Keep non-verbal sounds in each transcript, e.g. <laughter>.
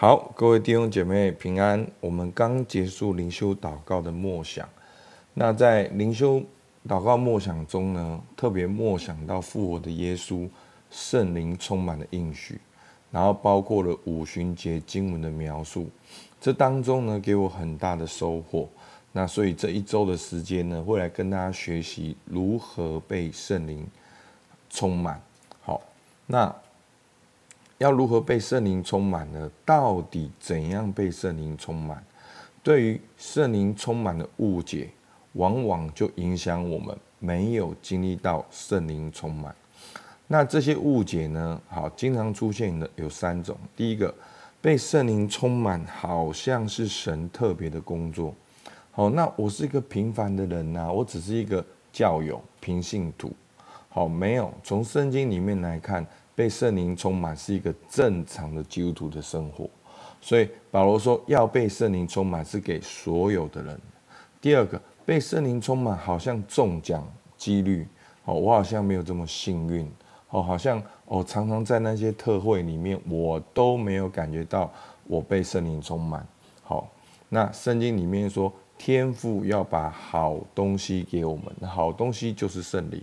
好，各位弟兄姐妹平安。我们刚结束灵修祷告的默想，那在灵修祷告默想中呢，特别默想到复活的耶稣，圣灵充满了应许，然后包括了五旬节经文的描述，这当中呢给我很大的收获。那所以这一周的时间呢，会来跟大家学习如何被圣灵充满。好，那。要如何被圣灵充满呢？到底怎样被圣灵充满？对于圣灵充满的误解，往往就影响我们没有经历到圣灵充满。那这些误解呢？好，经常出现的有三种。第一个，被圣灵充满，好像是神特别的工作。好，那我是一个平凡的人呐，我只是一个教友、平信徒。好，没有从圣经里面来看。被圣灵充满是一个正常的基督徒的生活，所以保罗说要被圣灵充满是给所有的人。第二个，被圣灵充满好像中奖几率，哦，我好像没有这么幸运，哦，好像我常常在那些特会里面，我都没有感觉到我被圣灵充满。好，那圣经里面说天父要把好东西给我们，好东西就是圣灵。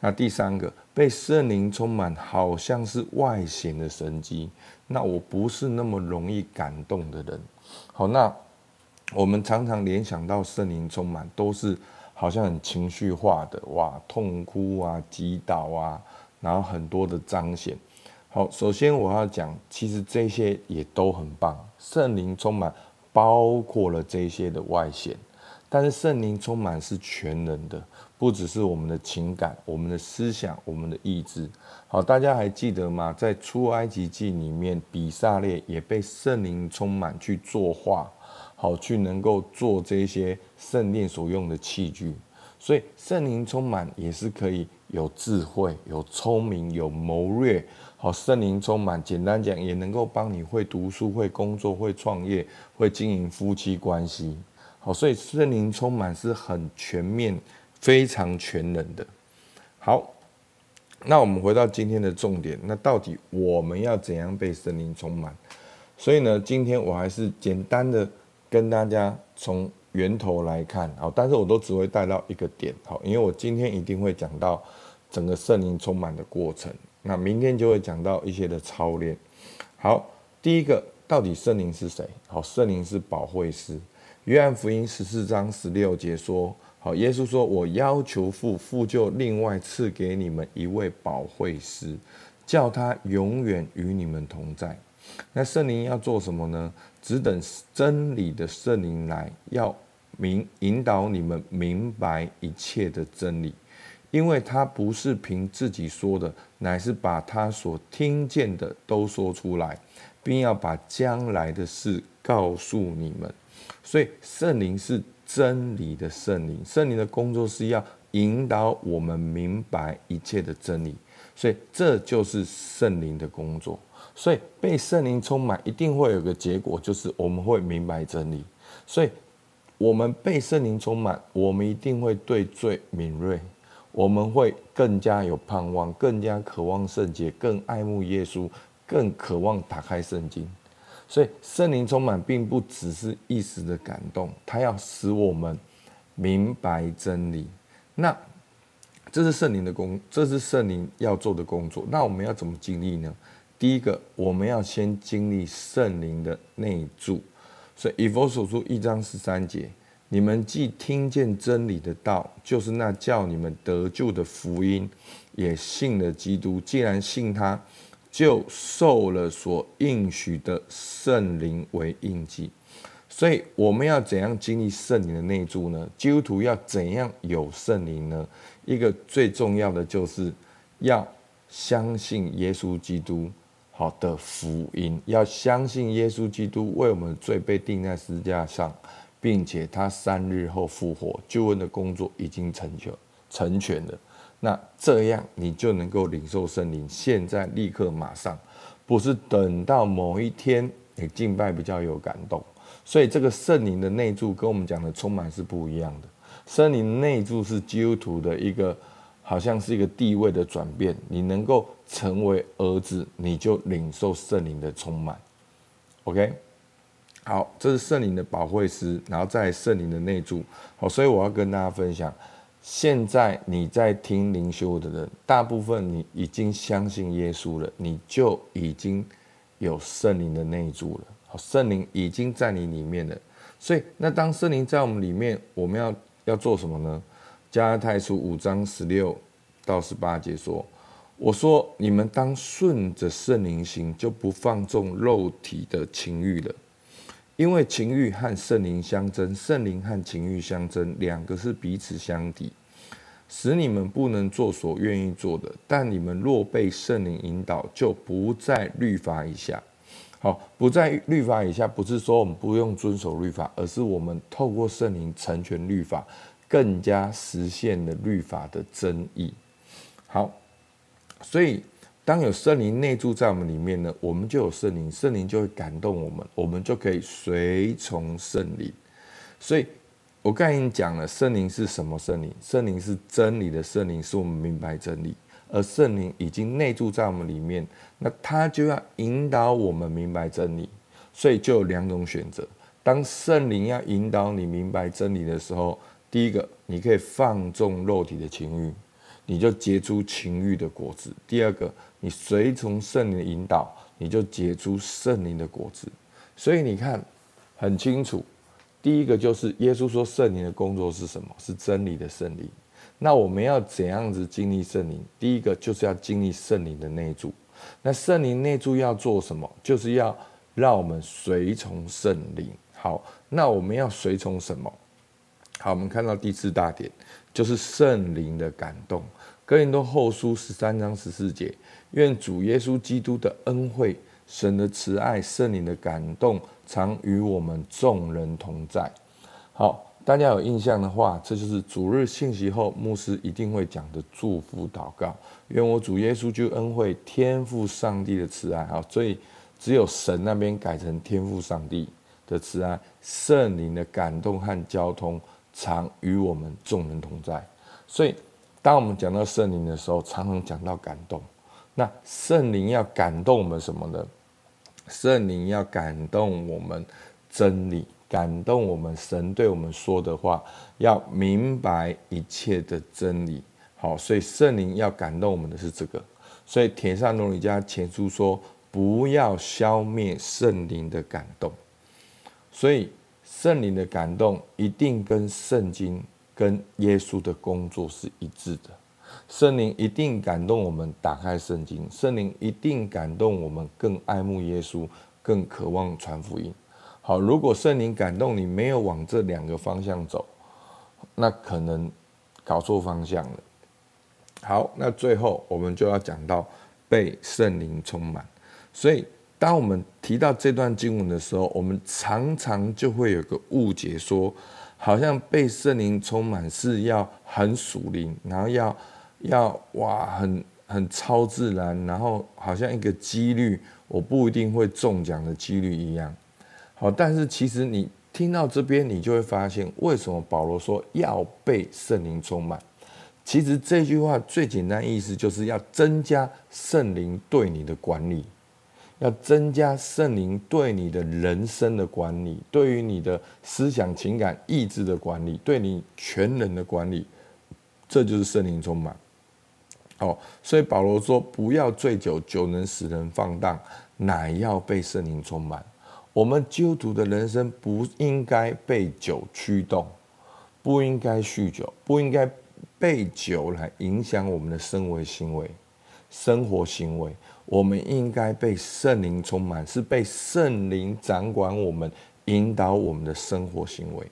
那第三个，被圣灵充满，好像是外显的神迹。那我不是那么容易感动的人。好，那我们常常联想到圣灵充满，都是好像很情绪化的，哇，痛哭啊，击倒啊，然后很多的彰显。好，首先我要讲，其实这些也都很棒。圣灵充满包括了这些的外显，但是圣灵充满是全人的。不只是我们的情感、我们的思想、我们的意志。好，大家还记得吗？在出埃及记里面，比撒列也被圣灵充满去作画，好去能够做这些圣殿所用的器具。所以圣灵充满也是可以有智慧、有聪明、有谋略。好，圣灵充满，简单讲也能够帮你会读书、会工作、会创业、会经营夫妻关系。好，所以圣灵充满是很全面。非常全能的，好，那我们回到今天的重点，那到底我们要怎样被圣灵充满？所以呢，今天我还是简单的跟大家从源头来看，好，但是我都只会带到一个点，好，因为我今天一定会讲到整个圣灵充满的过程，那明天就会讲到一些的操练。好，第一个，到底圣灵是谁？好，圣灵是保惠师，约翰福音十四章十六节说。好，耶稣说：“我要求父，父就另外赐给你们一位保惠师，叫他永远与你们同在。那圣灵要做什么呢？只等真理的圣灵来，要明引导你们明白一切的真理，因为他不是凭自己说的，乃是把他所听见的都说出来，并要把将来的事告诉你们。所以圣灵是。”真理的圣灵，圣灵的工作是要引导我们明白一切的真理，所以这就是圣灵的工作。所以被圣灵充满，一定会有个结果，就是我们会明白真理。所以，我们被圣灵充满，我们一定会对罪敏锐，我们会更加有盼望，更加渴望圣洁，更爱慕耶稣，更渴望打开圣经。所以圣灵充满并不只是一时的感动，它要使我们明白真理。那这是圣灵的工，这是圣灵要做的工作。那我们要怎么经历呢？第一个，我们要先经历圣灵的内住。所以以弗所书一章十三节，你们既听见真理的道，就是那叫你们得救的福音，也信了基督。既然信他。就受了所应许的圣灵为印记，所以我们要怎样经历圣灵的内住呢？基督徒要怎样有圣灵呢？一个最重要的就是要相信耶稣基督好的福音，要相信耶稣基督为我们罪被钉在十字架上，并且他三日后复活，救恩的工作已经成就成全了。那这样你就能够领受圣灵，现在立刻马上，不是等到某一天你敬拜比较有感动。所以这个圣灵的内住跟我们讲的充满是不一样的。圣灵内住是基督徒的一个，好像是一个地位的转变。你能够成为儿子，你就领受圣灵的充满。OK，好，这是圣灵的保惠师，然后再圣灵的内助。好，所以我要跟大家分享，现在你在听灵修的人，大部分你已经相信耶稣了，你就已经有圣灵的内住了。好，圣灵已经在你里面了。所以，那当圣灵在我们里面，我们要要做什么呢？加拉太书五章十六到十八节说。我说：你们当顺着圣灵行，就不放纵肉体的情欲了。因为情欲和圣灵相争，圣灵和情欲相争，两个是彼此相敌，使你们不能做所愿意做的。但你们若被圣灵引导，就不在律法以下。好，不在律法以下，不是说我们不用遵守律法，而是我们透过圣灵成全律法，更加实现了律法的真义。好。所以，当有圣灵内住在我们里面呢，我们就有圣灵，圣灵就会感动我们，我们就可以随从圣灵。所以，我刚才已经讲了，圣灵是什么圣灵？圣灵是真理的圣灵，是我们明白真理。而圣灵已经内住在我们里面，那他就要引导我们明白真理。所以，就有两种选择。当圣灵要引导你明白真理的时候，第一个，你可以放纵肉体的情欲。你就结出情欲的果子。第二个，你随从圣灵的引导，你就结出圣灵的果子。所以你看很清楚，第一个就是耶稣说圣灵的工作是什么？是真理的圣灵。那我们要怎样子经历圣灵？第一个就是要经历圣灵的内住。那圣灵内住要做什么？就是要让我们随从圣灵。好，那我们要随从什么？好，我们看到第四大点就是圣灵的感动。哥林多后书十三章十四节，愿主耶稣基督的恩惠、神的慈爱、圣灵的感动，常与我们众人同在。好，大家有印象的话，这就是主日信息后牧师一定会讲的祝福祷告。愿我主耶稣基督恩惠、天父上帝的慈爱。好，所以只有神那边改成天父上帝的慈爱，圣灵的感动和交通，常与我们众人同在。所以。当我们讲到圣灵的时候，常常讲到感动。那圣灵要感动我们什么呢？圣灵要感动我们真理，感动我们神对我们说的话，要明白一切的真理。好，所以圣灵要感动我们的是这个。所以帖撒罗尼迦前书说，不要消灭圣灵的感动。所以圣灵的感动一定跟圣经。跟耶稣的工作是一致的，圣灵一定感动我们打开圣经，圣灵一定感动我们更爱慕耶稣，更渴望传福音。好，如果圣灵感动你没有往这两个方向走，那可能搞错方向了。好，那最后我们就要讲到被圣灵充满。所以，当我们提到这段经文的时候，我们常常就会有个误解说。好像被圣灵充满是要很属灵，然后要要哇很很超自然，然后好像一个几率我不一定会中奖的几率一样。好，但是其实你听到这边，你就会发现为什么保罗说要被圣灵充满。其实这句话最简单意思就是要增加圣灵对你的管理。要增加圣灵对你的人生的管理，对于你的思想、情感、意志的管理，对你全人的管理，这就是圣灵充满。哦，所以保罗说：“不要醉酒，酒能使人放荡，乃要被圣灵充满。”我们基督徒的人生不应该被酒驱动，不应该酗酒，不应该被酒来影响我们的生活行为、生活行为。我们应该被圣灵充满，是被圣灵掌管我们、引导我们的生活行为。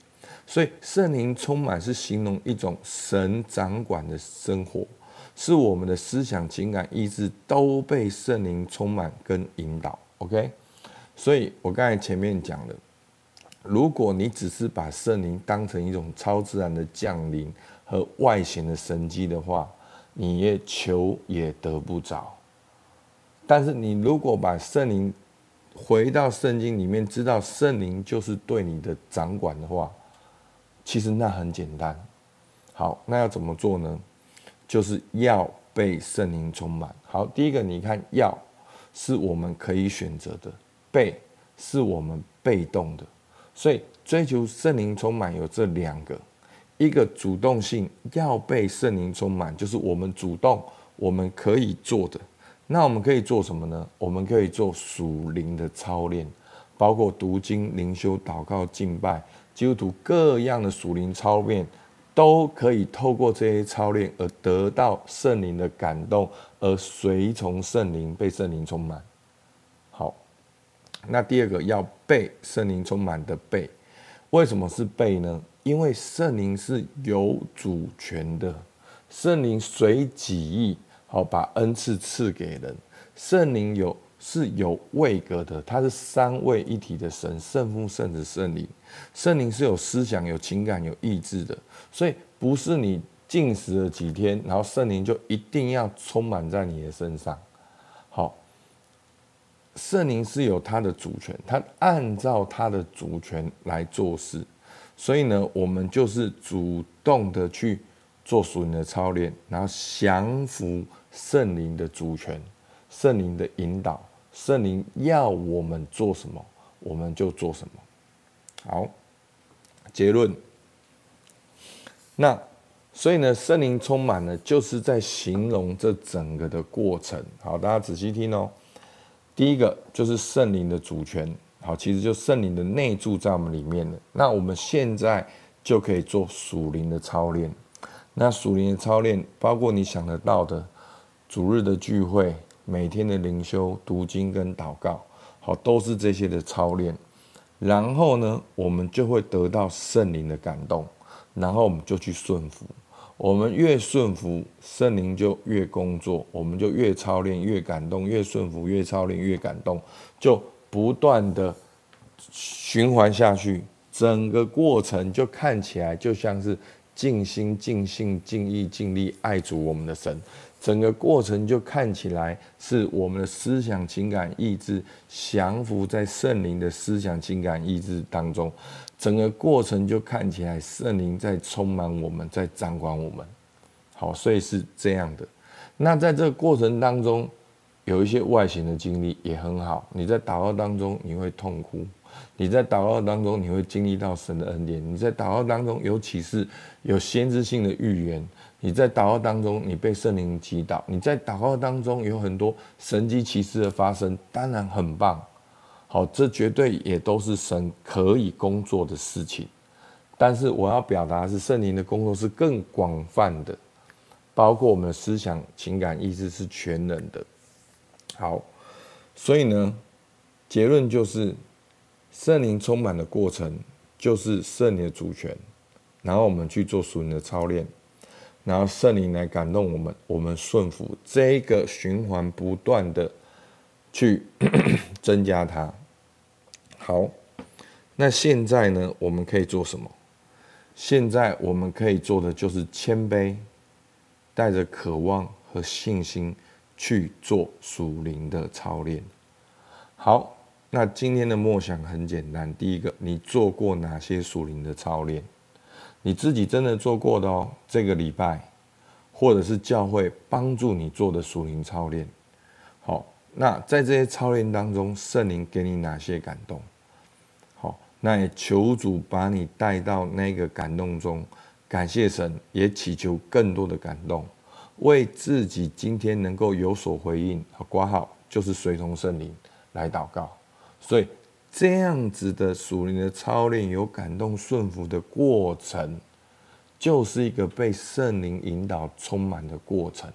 所以，圣灵充满是形容一种神掌管的生活，是我们的思想、情感、意志都被圣灵充满跟引导。OK，所以我刚才前面讲了，如果你只是把圣灵当成一种超自然的降临和外显的神迹的话，你也求也得不着。但是你如果把圣灵回到圣经里面，知道圣灵就是对你的掌管的话，其实那很简单。好，那要怎么做呢？就是要被圣灵充满。好，第一个你看，要是我们可以选择的，被是我们被动的。所以追求圣灵充满有这两个，一个主动性要被圣灵充满，就是我们主动我们可以做的。那我们可以做什么呢？我们可以做属灵的操练，包括读经、灵修、祷告、敬拜，基督徒各样的属灵操练，都可以透过这些操练而得到圣灵的感动，而随从圣灵被圣灵充满。好。那第二个要被圣灵充满的被，为什么是被呢？因为圣灵是有主权的，圣灵随己意好把恩赐赐给人，圣灵有是有位格的，它是三位一体的神，圣父、圣子、圣灵。圣灵是有思想、有情感、有意志的，所以不是你进食了几天，然后圣灵就一定要充满在你的身上。好。圣灵是有他的主权，他按照他的主权来做事，所以呢，我们就是主动的去做属灵的操练，然后降服圣灵的主权，圣灵的引导，圣灵要我们做什么，我们就做什么。好，结论。那所以呢，圣灵充满了，就是在形容这整个的过程。好，大家仔细听哦。第一个就是圣灵的主权，好，其实就圣灵的内住在我们里面了。那我们现在就可以做属灵的操练。那属灵的操练包括你想得到的主日的聚会、每天的灵修、读经跟祷告，好，都是这些的操练。然后呢，我们就会得到圣灵的感动，然后我们就去顺服。我们越顺服，圣灵就越工作，我们就越操练，越感动，越顺服，越操练，越感动，就不断的循环下去。整个过程就看起来就像是尽心、尽性、尽意、尽力爱主我们的神。整个过程就看起来是我们的思想、情感、意志降服在圣灵的思想、情感、意志当中。整个过程就看起来圣灵在充满我们，在掌管我们。好，所以是这样的。那在这个过程当中，有一些外显的经历也很好。你在祷告当中你会痛哭，你在祷告当中你会经历到神的恩典，你在祷告当中尤其是、有先知性的预言，你在祷告当中你被圣灵击倒，你在祷告当中有很多神迹奇事的发生，当然很棒。好，这绝对也都是神可以工作的事情，但是我要表达的是圣灵的工作是更广泛的，包括我们的思想、情感、意志是全能的。好，所以呢，结论就是圣灵充满的过程就是圣灵的主权，然后我们去做属灵的操练，然后圣灵来感动我们，我们顺服这一个循环不断的。去 <coughs> 增加它。好，那现在呢？我们可以做什么？现在我们可以做的就是谦卑，带着渴望和信心去做属灵的操练。好，那今天的默想很简单。第一个，你做过哪些属灵的操练？你自己真的做过的哦。这个礼拜，或者是教会帮助你做的属灵操练。好。那在这些操练当中，圣灵给你哪些感动？好，那也求主把你带到那个感动中，感谢神，也祈求更多的感动，为自己今天能够有所回应和挂号，就是随从圣灵来祷告。所以这样子的属灵的操练，有感动顺服的过程，就是一个被圣灵引导充满的过程。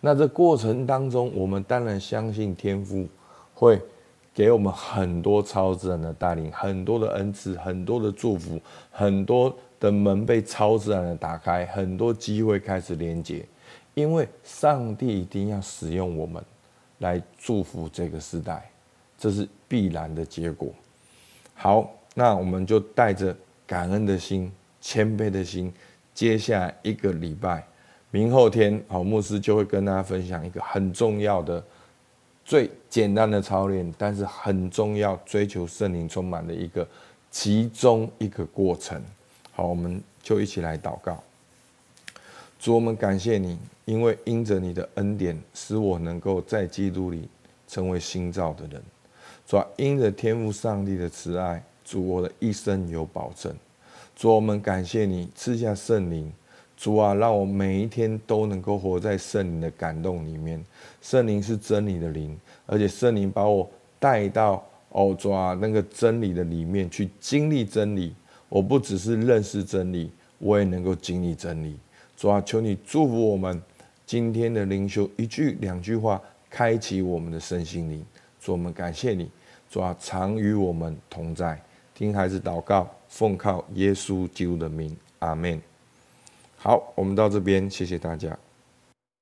那这过程当中，我们当然相信天父会给我们很多超自然的带领，很多的恩赐，很多的祝福，很多的门被超自然的打开，很多机会开始连接，因为上帝一定要使用我们来祝福这个时代，这是必然的结果。好，那我们就带着感恩的心、谦卑的心，接下来一个礼拜。明后天，好，牧师就会跟大家分享一个很重要的、最简单的操练，但是很重要，追求圣灵充满的一个其中一个过程。好，我们就一起来祷告。主，我们感谢你，因为因着你的恩典，使我能够在基督里成为新造的人。主啊，因着天父上帝的慈爱，主我的一生有保证。主，我们感谢你赐下圣灵。主啊，让我每一天都能够活在圣灵的感动里面。圣灵是真理的灵，而且圣灵把我带到哦，主啊，那个真理的里面去经历真理。我不只是认识真理，我也能够经历真理。主啊，求你祝福我们今天的灵修，一句两句话，开启我们的身心灵。主，我们感谢你。主啊，常与我们同在。听孩子祷告，奉靠耶稣基督的名，阿门。好，我们到这边，谢谢大家。